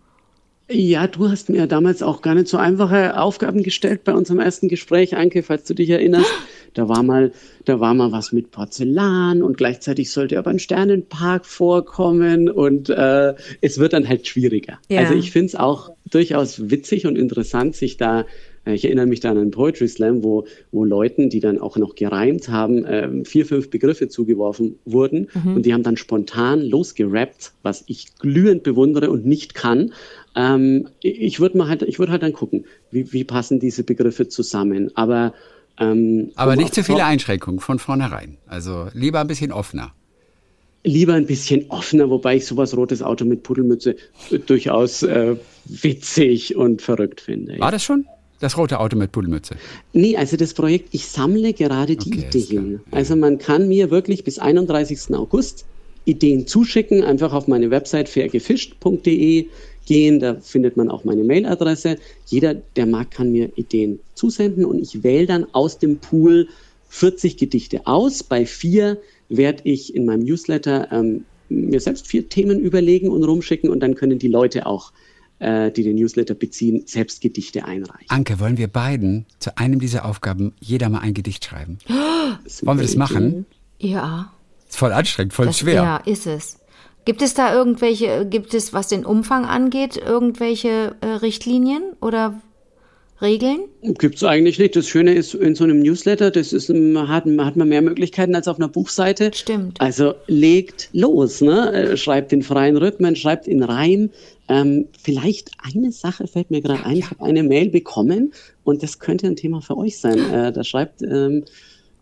Ja, du hast mir damals auch gar nicht so einfache Aufgaben gestellt bei unserem ersten Gespräch, Anke, falls du dich erinnerst. Da war mal, da war mal was mit Porzellan und gleichzeitig sollte aber ein Sternenpark vorkommen und äh, es wird dann halt schwieriger. Ja. Also ich finde es auch durchaus witzig und interessant, sich da ich erinnere mich da an einen Poetry Slam, wo, wo Leuten, die dann auch noch gereimt haben, ähm, vier, fünf Begriffe zugeworfen wurden und die haben dann spontan losgerappt, was ich glühend bewundere und nicht kann. Ähm, ich würde mal halt, ich würde halt dann gucken, wie, wie passen diese Begriffe zusammen. Aber ähm, Aber um nicht zu viele Einschränkungen von vornherein. Also lieber ein bisschen offener. lieber ein bisschen offener, wobei ich sowas rotes Auto mit Pudelmütze äh, durchaus äh, witzig und verrückt finde. War das schon? Das rote Auto mit Pudelmütze. Nee, also das Projekt, ich sammle gerade die Okay. Ideen. Also man kann mir wirklich bis 31. August Ideen zuschicken, einfach auf meine Website fairgefischt.de gehen, da findet man auch meine Mailadresse. Jeder, der mag, kann mir Ideen zusenden und ich wähle dann aus dem Pool 40 Gedichte aus. Bei vier werde ich in meinem Newsletter ähm, mir selbst vier Themen überlegen und rumschicken und dann können die Leute auch, äh, die den Newsletter beziehen, selbst Gedichte einreichen. Anke, wollen wir beiden zu einem dieser Aufgaben jeder mal ein Gedicht schreiben? Wollen wir das machen? Ja. Ist voll anstrengend, voll Das, schwer. Ja, ist es. Gibt es da irgendwelche, gibt es, was den Umfang angeht, irgendwelche äh, Richtlinien oder Regeln? Gibt's eigentlich nicht. Das Schöne ist, in so einem Newsletter, das ist, ähm, hat, hat man mehr Möglichkeiten als auf einer Buchseite. Stimmt. Also legt los, ne? Äh, Schreibt in freien Rhythmen, schreibt in Reim. Ähm, vielleicht eine Sache fällt mir gerade ein. Ich habe eine Mail bekommen und das könnte ein Thema für euch sein. Äh, da schreibt ähm,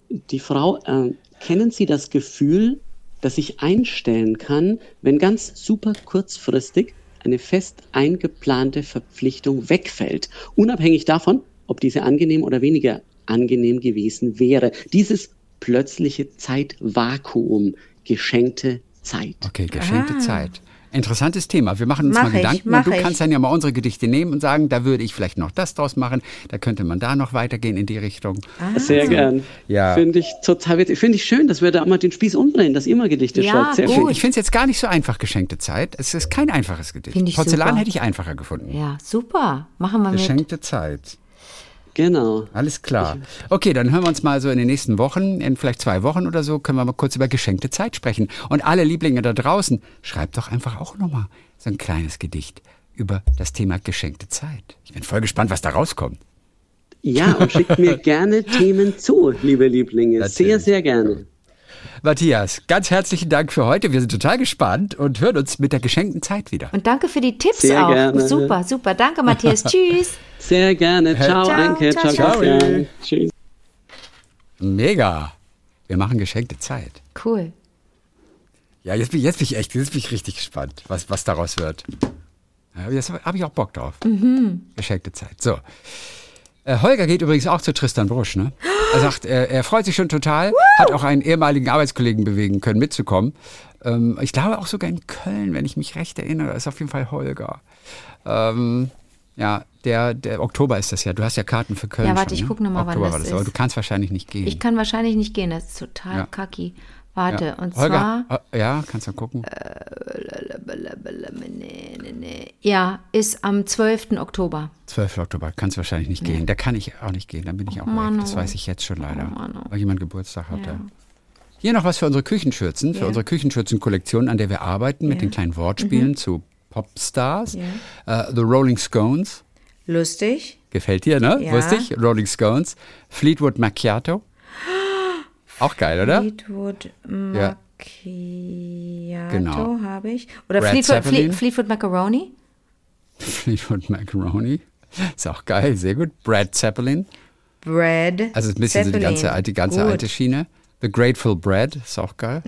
die Frau, äh, kennen Sie das Gefühl, dass ich einstellen kann, wenn ganz super kurzfristig eine fest eingeplante Verpflichtung wegfällt, unabhängig davon, ob diese angenehm oder weniger angenehm gewesen wäre. Dieses plötzliche Zeitvakuum, geschenkte Zeit. Okay, geschenkte Zeit. Interessantes Thema. Wir machen uns Mach mal ich, Gedanken und du ich. kannst dann ja mal unsere Gedichte nehmen und sagen, da würde ich vielleicht noch das draus machen, da könnte man da noch weitergehen in die Richtung. Sehr gern. Ja. Finde ich total. Finde ich schön, dass wir da mal den Spieß umdrehen, dass ihr mal Gedichte Ja, schreibt. Sehr gut. schön. Ich finde es jetzt gar nicht so einfach, geschenkte Zeit. Es ist kein einfaches Gedicht. Porzellan super. hätte ich einfacher gefunden. Ja, super. Machen wir mit. Geschenkte Zeit. Genau. Alles klar. Okay, dann hören wir uns mal so in den nächsten Wochen, in vielleicht zwei Wochen oder so, können wir mal kurz über geschenkte Zeit sprechen. Und alle Lieblinge da draußen, schreibt doch einfach auch nochmal so ein kleines Gedicht über das Thema geschenkte Zeit. Ich bin voll gespannt, was da rauskommt. Ja, und schickt mir gerne Themen zu, liebe Lieblinge. Sehr, Natürlich. sehr gerne. Matthias, ganz herzlichen Dank für heute. Wir sind total gespannt und hören uns mit der geschenkten Zeit wieder. Und danke für die Tipps Sehr auch. gerne. Super, super. Danke, Matthias. Tschüss. Sehr gerne. Ciao, Ciao, Anke. ciao, Ciao, ciao. Tschüss. Mega. Wir machen geschenkte Zeit. Cool. Ja, jetzt bin, jetzt bin ich echt, jetzt bin ich richtig gespannt, was, was daraus wird. Ja, jetzt habe ich auch Bock drauf. Geschenkte Zeit. So. Äh, Holger geht übrigens auch zu Tristan Brusch, ne? Er sagt, er, er freut sich schon total, hat auch einen ehemaligen Arbeitskollegen bewegen können, mitzukommen. Ähm, ich glaube auch sogar in Köln, wenn ich mich recht erinnere, ist auf jeden Fall Holger. Ähm, ja, der, der Oktober ist das ja. Du hast ja Karten für Köln. Ja, warte, schon, ich ne? guck noch mal, wann das das. ist. Aber du kannst wahrscheinlich nicht gehen. Ich kann wahrscheinlich nicht gehen. Das ist total Ja. kacki. Warte, ja. und Holger, zwar, äh, ja, kannst du gucken. nee, nee, nee. ja, ist am 12. Oktober. 12. Oktober kannst du wahrscheinlich nicht gehen. Da kann ich auch nicht gehen. Da bin ich auch Mann, weg. Das oh. weiß ich jetzt schon leider. Mann, oh. Weil jemand Geburtstag hatte. Ja. Hier noch was für unsere Küchenschürzen, für Ja. unsere Küchenschürzen-Kollektion, an der wir arbeiten, mit Ja. den kleinen Wortspielen zu Popstars. Ja. Äh, The Rolling Scones. Lustig. Gefällt dir, ne? Ja. Ich. Rolling Scones. Fleetwood Macchiato. Auch geil, oder? Fleetwood Ja. Macchiato Genau. habe ich. Oder Brad Fleetwood, Zeppelin. Fle Fleetwood Macaroni. Fleetwood Macaroni. Ist auch geil, sehr gut. Brad Zeppelin. Brad. Also ein bisschen so die ganze, Zeppelin. alte- die ganze Gut. Mhm. alte Schiene. The Grateful Bread ist auch geil.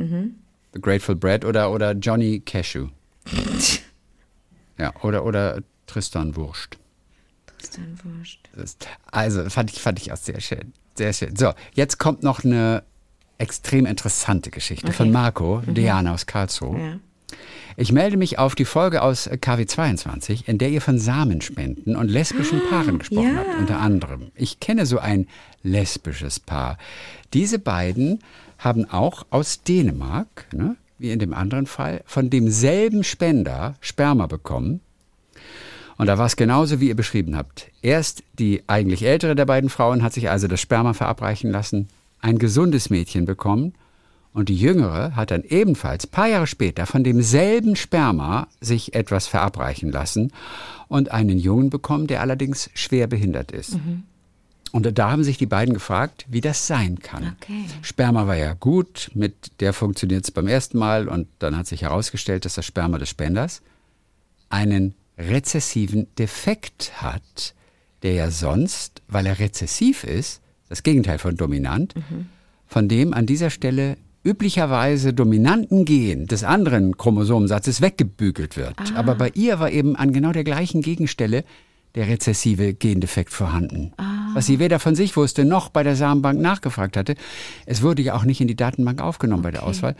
The Grateful Bread oder, oder Johnny Cashew. ja, oder, oder Tristan Wurst. Tristan ist, also fand ich, fand ich auch sehr schön. Sehr schön. So, jetzt kommt noch eine extrem interessante Geschichte von Marco, Diana aus Karlsruhe. Ja. Ich melde mich auf die Folge aus KW22, in der ihr von Samenspenden und lesbischen Paaren gesprochen ja. habt, unter anderem. Ich kenne so ein lesbisches Paar. Diese beiden haben auch aus Dänemark, ne, wie in dem anderen Fall, von demselben Spender Sperma bekommen. Und da war es genauso, wie ihr beschrieben habt. Erst die eigentlich ältere der beiden Frauen hat sich also das Sperma verabreichen lassen, ein gesundes Mädchen bekommen und die Jüngere hat dann ebenfalls paar Jahre später von demselben Sperma sich etwas verabreichen lassen und einen Jungen bekommen, der allerdings schwer behindert ist. Mhm. Und da haben sich die beiden gefragt, wie das sein kann. Okay. Sperma war ja gut, mit der funktioniert es beim ersten Mal und dann hat sich herausgestellt, dass das Sperma des Spenders einen rezessiven Defekt hat, der ja sonst, weil er rezessiv ist, das Gegenteil von dominant, mhm. von dem an dieser Stelle üblicherweise dominanten Gen des anderen Chromosomensatzes weggebügelt wird. Ah. Aber bei ihr war eben an genau der gleichen Gegenstelle der rezessive Gendefekt vorhanden. Ah. Was sie weder von sich wusste noch bei der Samenbank nachgefragt hatte. Es wurde ja auch nicht in die Datenbank aufgenommen okay. bei der Auswahl,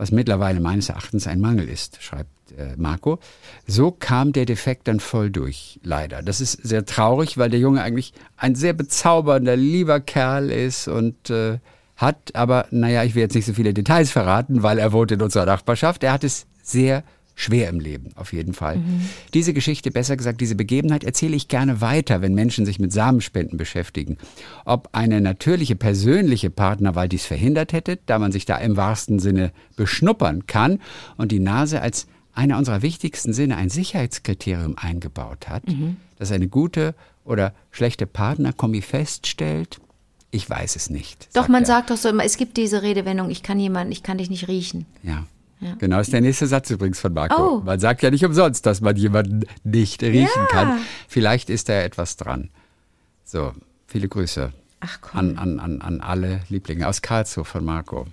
was mittlerweile meines Erachtens ein Mangel ist, schreibt äh, Marco. So kam der Defekt dann voll durch, leider. Das ist sehr traurig, weil der Junge eigentlich ein sehr bezaubernder, lieber Kerl ist und äh, hat aber, naja, ich will jetzt nicht so viele Details verraten, weil er wohnt in unserer Nachbarschaft. Er hat es sehr schwer im Leben, auf jeden Fall. Mhm. Diese Geschichte, besser gesagt, diese Begebenheit erzähle ich gerne weiter, wenn Menschen sich mit Samenspenden beschäftigen. Ob eine natürliche, persönliche Partnerwahl dies verhindert hätte, da man sich da im wahrsten Sinne beschnuppern kann und die Nase als einer unserer wichtigsten Sinne ein Sicherheitskriterium eingebaut hat, mhm. das eine gute oder schlechte Partnerkombi feststellt, ich weiß es nicht. Doch, man er. sagt doch so immer, es gibt diese Redewendung, ich kann jemanden, ich kann dich nicht riechen. Ja. Ja. Genau, ist der nächste Satz übrigens von Marco. Oh. Man sagt ja nicht umsonst, dass man jemanden nicht riechen ja. kann. Vielleicht ist da etwas dran. So, viele Grüße an, an, an, an alle Lieblinge aus Karlsruhe von Marco.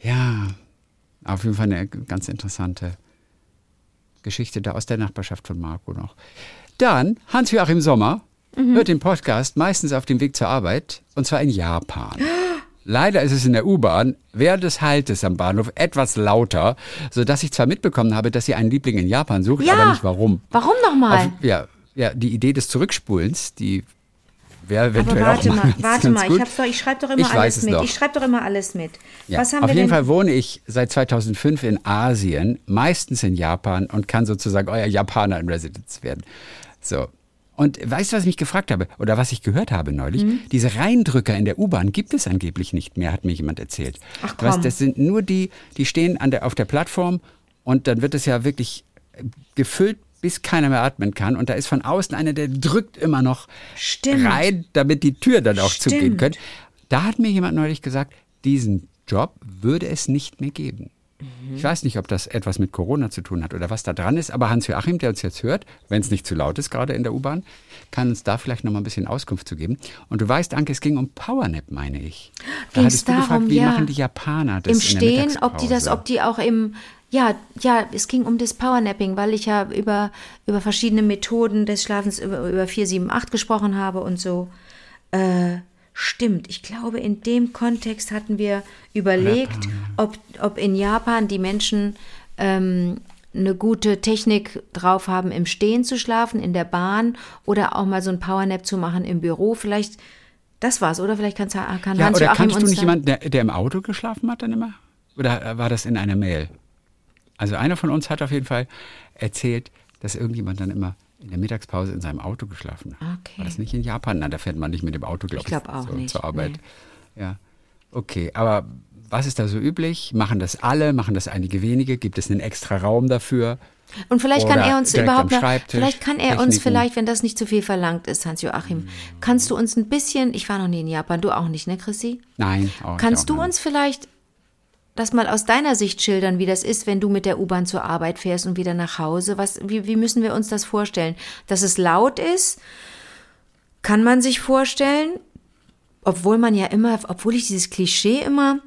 Ja, auf jeden Fall eine ganz interessante Geschichte da aus der Nachbarschaft von Marco noch. Dann Hans-Joachim Sommer mhm. hört den Podcast meistens auf dem Weg zur Arbeit und zwar in Japan. Leider ist es in der U-Bahn während des Haltes am Bahnhof etwas lauter, sodass ich zwar mitbekommen habe, dass sie einen Liebling in Japan sucht, ja. aber nicht warum. Warum nochmal? Ja, ja, die Idee des Zurückspulens, die wäre eventuell aber warte auch mal, ganz, warte ganz mal, gut. ich, doch, ich schreibe doch immer ich alles mit. Ich schreibe doch immer alles mit. Ja. Was haben Auf jeden denn? Fall wohne ich seit 2005 in Asien, meistens in Japan und kann sozusagen euer Japaner in Residence werden. So, und weißt du, was ich mich gefragt habe oder was ich gehört habe neulich? Mhm. Diese Reindrücker in der U-Bahn gibt es angeblich nicht mehr, hat mir jemand erzählt. Ach komm. Weißt, das sind nur die, die stehen an der, auf der Plattform und dann wird es ja wirklich gefüllt, bis keiner mehr atmen kann. Und da ist von außen einer, der drückt immer noch Stimmt. rein, damit die Tür dann auch Stimmt. zugehen können. Da hat mir jemand neulich gesagt, diesen Job würde es nicht mehr geben. Ich weiß nicht, ob das etwas mit Corona zu tun hat oder was da dran ist, aber Hans-Joachim, der uns jetzt hört, wenn es nicht zu laut ist, gerade in der U-Bahn, kann uns da vielleicht noch mal ein bisschen Auskunft zu geben. Und du weißt, Anke, es ging um Powernap, meine ich. Da Ging's hattest du darum, gefragt, wie ja. machen die Japaner das Im Stehen, ob die das, ob die auch im, ja, ja, es ging um das Powernapping, weil ich ja über, über verschiedene Methoden des Schlafens über, über 4, 7, 8 gesprochen habe und so. Äh, stimmt, ich glaube, in dem Kontext hatten wir überlegt, ob, ob in Japan die Menschen ähm, eine gute Technik drauf haben, im Stehen zu schlafen, in der Bahn oder auch mal so ein Powernap zu machen im Büro. Vielleicht, das war's, oder? Vielleicht kann's, kann Ja, Hans oder kannst du nicht jemanden, der, der im Auto geschlafen hat dann immer? Oder äh, war das in einer Mail? Also einer von uns hat auf jeden Fall erzählt, dass irgendjemand dann immer in der Mittagspause in seinem Auto geschlafen. Okay. War das nicht in Japan? Nein, da fährt man nicht mit dem Auto, glaube Ich glaub auch so, nicht, zur Arbeit. nee. Ja. Okay, aber was ist da so üblich? Machen das alle? Machen das einige wenige? Gibt es einen extra Raum dafür? Und vielleicht kann Oder er uns überhaupt noch, vielleicht kann er uns Techniken. vielleicht, wenn das nicht zu viel verlangt ist, Hans-Joachim, kannst du uns ein bisschen, ich war noch nie in Japan, du auch nicht, ne, Chrissy? Nein, auch Kannst auch du nicht. uns vielleicht das mal aus deiner Sicht schildern, wie das ist, wenn du mit der U-Bahn zur Arbeit fährst und wieder nach Hause? Was, wie, wie müssen wir uns das vorstellen? Dass es laut ist, kann man sich vorstellen, obwohl man ja immer, obwohl ich dieses Klischee immer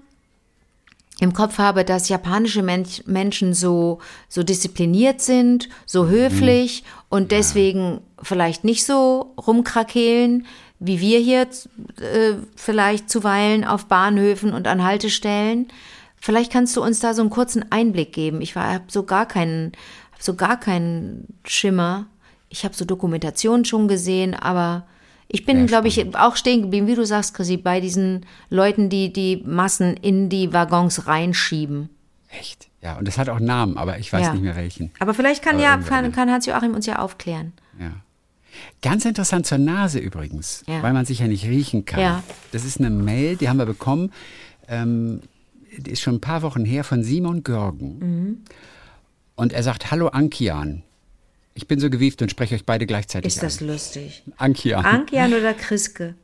im Kopf habe, dass japanische Mensch, Menschen so, so diszipliniert sind, so höflich und deswegen vielleicht nicht so rumkrakehlen, wie wir hier äh, vielleicht zuweilen auf Bahnhöfen und an Haltestellen. Vielleicht kannst du uns da so einen kurzen Einblick geben. Ich habe so gar keinen, hab so gar keinen Schimmer. Ich habe so Dokumentationen schon gesehen, aber ich bin, glaube ich, auch stehen geblieben, wie du sagst, Chrissy, bei diesen Leuten, die die Massen in die Waggons reinschieben. Echt? Ja, und das hat auch Namen, aber ich weiß Ja. nicht mehr welchen. Aber vielleicht kann Aber ja, kann, kann Hans-Joachim uns ja aufklären. Ja. Ganz interessant zur Nase übrigens, Ja. weil man sich ja nicht riechen kann. Ja. Das ist eine Mail, die haben wir bekommen, ähm, ist schon ein paar Wochen her von Simon Görgen. Mhm. Und er sagt, hallo Ankian. Ich bin so gewieft und spreche euch beide gleichzeitig Ist das an. lustig? Ankian. Ankian oder Chriske?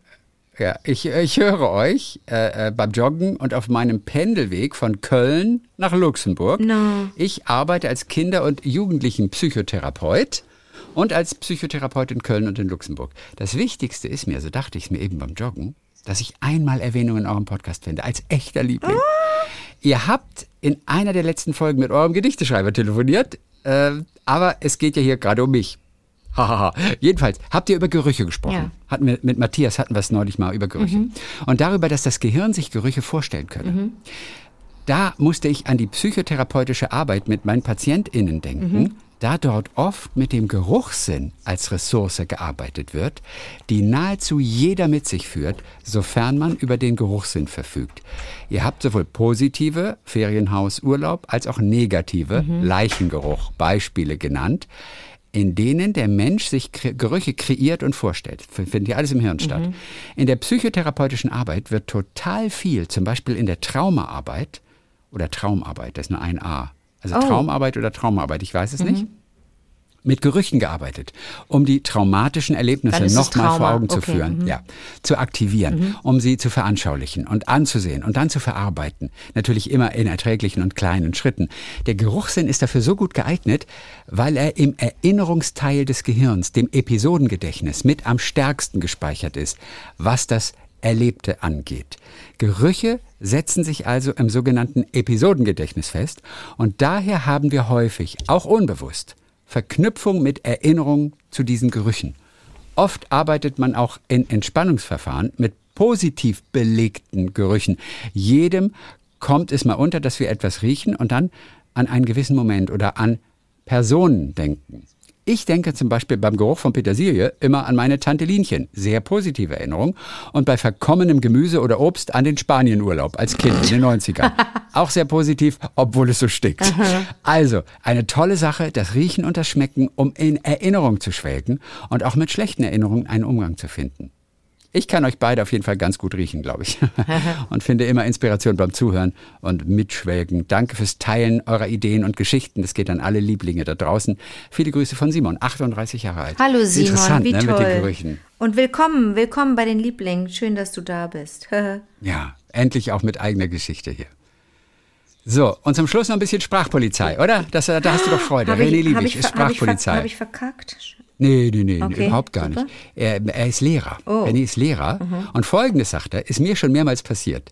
Ja, ich, ich höre euch äh, äh, beim Joggen und auf meinem Pendelweg von Köln nach Luxemburg. No. Ich arbeite als Kinder- und Jugendlichen-Psychotherapeut und als Psychotherapeut in Köln und in Luxemburg. Das Wichtigste ist mir, so dachte ich es mir eben beim Joggen, dass ich einmal Erwähnung in eurem Podcast finde, als echter Liebling. Ihr habt in einer der letzten Folgen mit eurem Gedichteschreiber telefoniert, äh, aber es geht ja hier gerade um mich. Hahaha. Jedenfalls habt ihr über Gerüche gesprochen. Ja. Hatten wir, mit Matthias hatten wir es neulich mal über Gerüche. Und darüber, dass das Gehirn sich Gerüche vorstellen könne. Da musste ich an die psychotherapeutische Arbeit mit meinen PatientInnen denken, da dort oft mit dem Geruchssinn als Ressource gearbeitet wird, die nahezu jeder mit sich führt, sofern man über den Geruchssinn verfügt. Ihr habt sowohl positive Ferienhaus, Urlaub als auch negative Leichengeruch Beispiele genannt in denen der Mensch sich Gerüche kreiert und vorstellt. F- Finden die alles im Hirn statt. In der psychotherapeutischen Arbeit wird total viel, zum Beispiel in der Traumaarbeit oder Traumarbeit, das ist nur ein A. Also Oh. Traumarbeit oder Traumarbeit, ich weiß es nicht. Mit Gerüchen gearbeitet, um die traumatischen Erlebnisse nochmal vor. Augen zu Okay, führen, ja, zu aktivieren, um sie zu veranschaulichen und anzusehen und dann zu verarbeiten. Natürlich immer in erträglichen und kleinen Schritten. Der Geruchssinn ist dafür so gut geeignet, weil er im Erinnerungsteil des Gehirns, dem Episodengedächtnis, mit am stärksten gespeichert ist, was das Erlebte angeht. Gerüche setzen sich also im sogenannten Episodengedächtnis fest und daher haben wir häufig, auch unbewusst, Verknüpfung mit Erinnerungen zu diesen Gerüchen. Oft arbeitet man auch in Entspannungsverfahren mit positiv belegten Gerüchen. Jedem kommt es mal unter, dass wir etwas riechen und dann an einen gewissen Moment oder an Personen denken. Ich denke zum Beispiel beim Geruch von Petersilie immer an meine Tante Linchen. Sehr positive Erinnerung. Und bei verkommenem Gemüse oder Obst an den Spanienurlaub als Kind in den 90ern. Auch sehr positiv, obwohl es so stinkt. Also, eine tolle Sache, das Riechen und das Schmecken, um in Erinnerung zu schwelgen und auch mit schlechten Erinnerungen einen Umgang zu finden. Ich kann euch beide auf jeden Fall ganz gut riechen, glaube ich. und finde immer Inspiration beim Zuhören und Mitschwelgen. Danke fürs Teilen eurer Ideen und Geschichten. Das geht an alle Lieblinge da draußen. Viele Grüße von Simon, 38 Jahre alt. Hallo Simon, Interessant, wie ne, toll. mit den Gerüchen. Und willkommen, willkommen bei den Lieblingen. Schön, dass du da bist. Ja, endlich auch mit eigener Geschichte hier. So, und zum Schluss noch ein bisschen Sprachpolizei, oder? Das, äh, da hast du doch Freude. Hab René ich, Liebig ich, ist ver- hab ich, ver- Sprachpolizei. hab ich verkackt? Nee, nee, nee, Okay, überhaupt gar super. nicht. Er, er ist Lehrer. Oh. René ist Lehrer. Und folgendes sagt er, ist mir schon mehrmals passiert.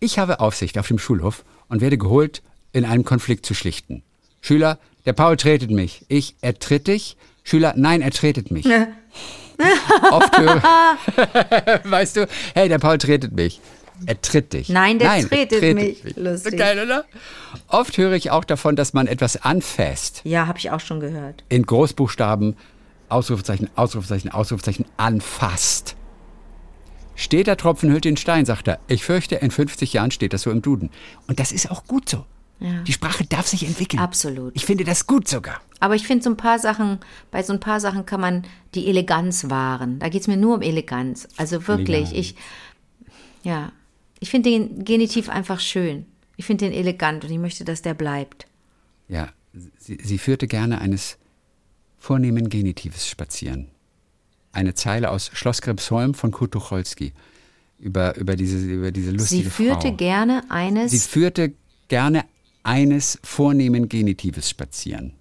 Ich habe Aufsicht auf dem Schulhof und werde geholt, in einem Konflikt zu schlichten. Schüler, der Paul tretet mich. Ich, er tritt dich. Schüler, nein, er tretet mich. Oft höre, weißt du, hey, der Paul tretet mich. Er tritt dich. Nein, der er tretet mich. Lustig. Geil, oder? Oft höre ich auch davon, dass man etwas anfasst Ja, habe ich auch schon gehört. in Großbuchstaben, Ausrufezeichen, Ausrufezeichen, Ausrufezeichen, anfasst. Steht der Tropfen hüllt den Stein, sagt er. Ich fürchte, in 50 Jahren steht das so im Duden. Und das ist auch gut so. Ja. Die Sprache darf sich entwickeln. Absolut. Ich finde das gut sogar. Aber ich finde so ein paar Sachen, bei so ein paar Sachen kann man die Eleganz wahren. Da geht es mir nur um Eleganz. Also wirklich, Eleganz. ich, ja, ich finde den Genitiv einfach schön. Ich finde den elegant und ich möchte, dass der bleibt. Ja, sie, sie führte gerne eines vornehmen Genitives spazieren. Eine Zeile aus Schloss Grebsholm von Kurt Tucholsky über, über, diese, über diese lustige Sie führte Frau. gerne eines. Sie führte gerne eines vornehmen Genitives spazieren.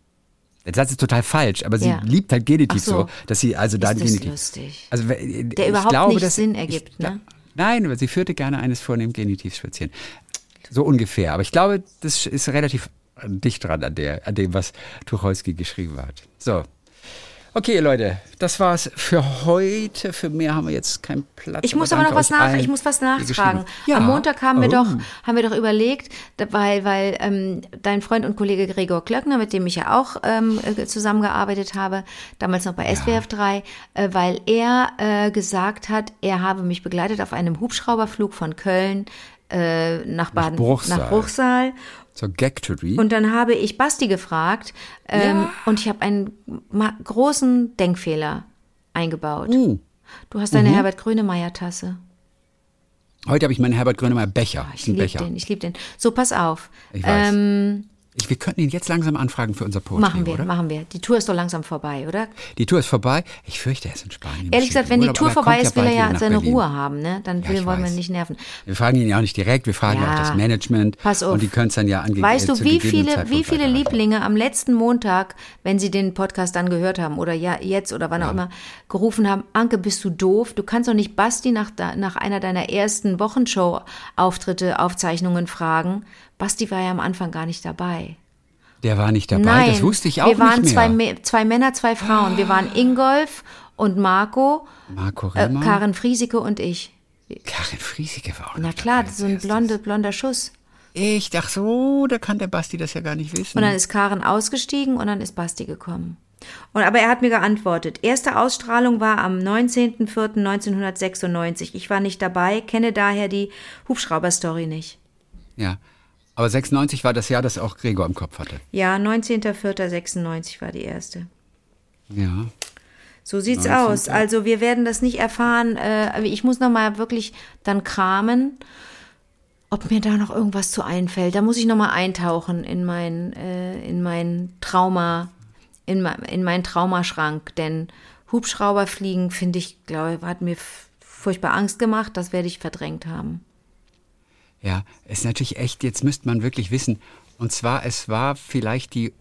Der Satz ist total falsch, aber sie Ja. liebt halt Genitiv so. so. dass sie also da Ist das Genitiv. lustig. Also, der ich überhaupt glaube, nicht dass, Sinn ergibt, ich, ne? Nein, aber sie führte gerne eines vornehmen Genitivs spazieren. So ungefähr. Aber ich glaube, das ist relativ dicht dran an, der, an dem, was Tucholsky geschrieben hat. So. Okay, Leute, das war's für heute. Für mehr haben wir jetzt keinen Platz. Ich muss aber noch was nach, ich muss was nachfragen. Ja. Am Montag haben wir oh. doch, haben wir doch überlegt, weil, weil ähm, dein Freund und Kollege Gregor Klöckner, mit dem ich ja auch ähm, äh, zusammengearbeitet habe, damals noch bei SWF 3, äh, weil er äh, gesagt hat, er habe mich begleitet auf einem Hubschrauberflug von Köln äh, nach Baden, nach Bruchsal. Nach Bruchsal. Zur Gagtory. Und dann habe ich Basti gefragt ähm, ja. und ich habe einen großen Denkfehler eingebaut. Uh. Du hast deine mhm. Herbert Grönemeyer Tasse. Heute habe ich meinen Herbert Grönemeyer Becher. Oh, ich liebe den, ich liebe den. So, pass auf. Ich weiß. Ähm, ich, wir könnten ihn jetzt langsam anfragen für unser Poetry, Machen wir, oder? machen wir. Die Tour ist doch langsam vorbei, oder? Die Tour ist vorbei. Ich fürchte, er ist in Spanien. Ehrlich gesagt, wenn die Tour vorbei ist, will er ja seine Berlin. Ruhe haben, ne? Dann ja, will, wollen wir ihn nicht nerven. Wir fragen ihn ja auch nicht direkt, wir fragen ja, auch das Management. Pass auf. Und die können es dann ja angeben. Weißt du, wie viele, wie viele Lieblinge am letzten Montag, wenn sie den Podcast dann gehört haben oder ja jetzt oder wann ja. auch immer, gerufen haben, Anke, bist du doof? Du kannst doch nicht Basti nach, nach einer deiner ersten Wochenshow-Auftritte, Aufzeichnungen fragen. Basti war ja am Anfang gar nicht dabei. Der war nicht dabei, Nein, das wusste ich auch nicht mehr. Wir waren zwei, zwei Männer, zwei Frauen. Wir waren Ingolf und Marco, Marco äh, Karin Friesike und ich. Karin Friesike war auch Na klar, so ein blonde, blonder Schuss. Ich dachte so, da kann der Basti das ja gar nicht wissen. Und dann ist Karin ausgestiegen und dann ist Basti gekommen. Und, aber er hat mir geantwortet. Erste Ausstrahlung war am 19.04.1996. Ich war nicht dabei, kenne daher die Hubschrauber-Story nicht. Ja, aber 96 war das Jahr, das auch Gregor im Kopf hatte. Ja, 19.04.96 war die erste. Ja. So sieht's 19. aus. Also wir werden das nicht erfahren. Äh, ich muss noch mal wirklich dann kramen, ob mir da noch irgendwas zu einfällt. Da muss ich noch mal eintauchen in mein äh, in mein Trauma, in, mein, in meinen Traumaschrank. Denn Hubschrauberfliegen finde ich, glaube, hat mir furchtbar Angst gemacht. Das werde ich verdrängt haben. Ja, ist natürlich echt, jetzt müsste man wirklich wissen. Und zwar, es war vielleicht die.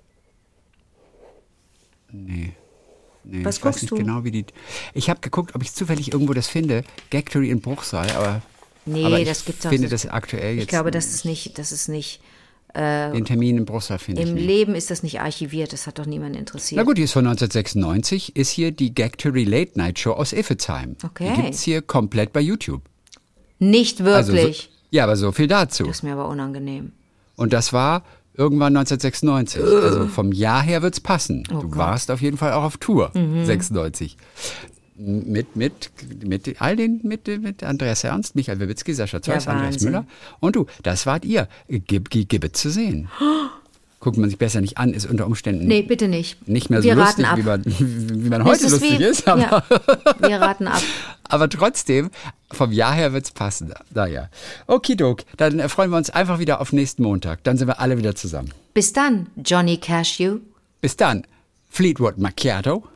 Nee. Nee, Was ich guckst weiß nicht du? genau, wie die. Ich habe geguckt, ob ich zufällig irgendwo das finde. Gagtory in Bruchsal, aber. Nee, aber das gibt's auch Ich finde das aktuell jetzt. Ich glaube, das ist nicht, das ist nicht. Äh, den Termin in Bruchsal finde ich. Im nicht. Leben ist das nicht archiviert, das hat doch niemand interessiert. Na gut, die ist von 1996, ist hier die Gagtory Late Night Show aus Iffezheim. Okay. Die gibt es hier komplett bei YouTube. Nicht wirklich. Also so, ja, aber so viel dazu. Das ist mir aber unangenehm. Und das war irgendwann 1996. Uh. Also vom Jahr her wird es passen. Oh du Gott. warst auf jeden Fall auch auf Tour, mhm. 96. Mit, mit, mit all den, mit, mit Andreas Ernst, Michael Wibitzki, Sascha Zeus, ja, Andreas Müller und du. Das wart ihr. Gib, gib es zu sehen. guckt man sich besser nicht an, ist unter Umständen nee, bitte nicht. nicht mehr so wir lustig, wie man, wie man heute lustig wie, ist. Aber, ja, wir raten ab. aber trotzdem, vom Jahr her wird es passen. Naja. Okidok, dann freuen wir uns einfach wieder auf nächsten Montag. Dann sind wir alle wieder zusammen. Bis dann, Johnny Cashew. Bis dann, Fleetwood Macchiato.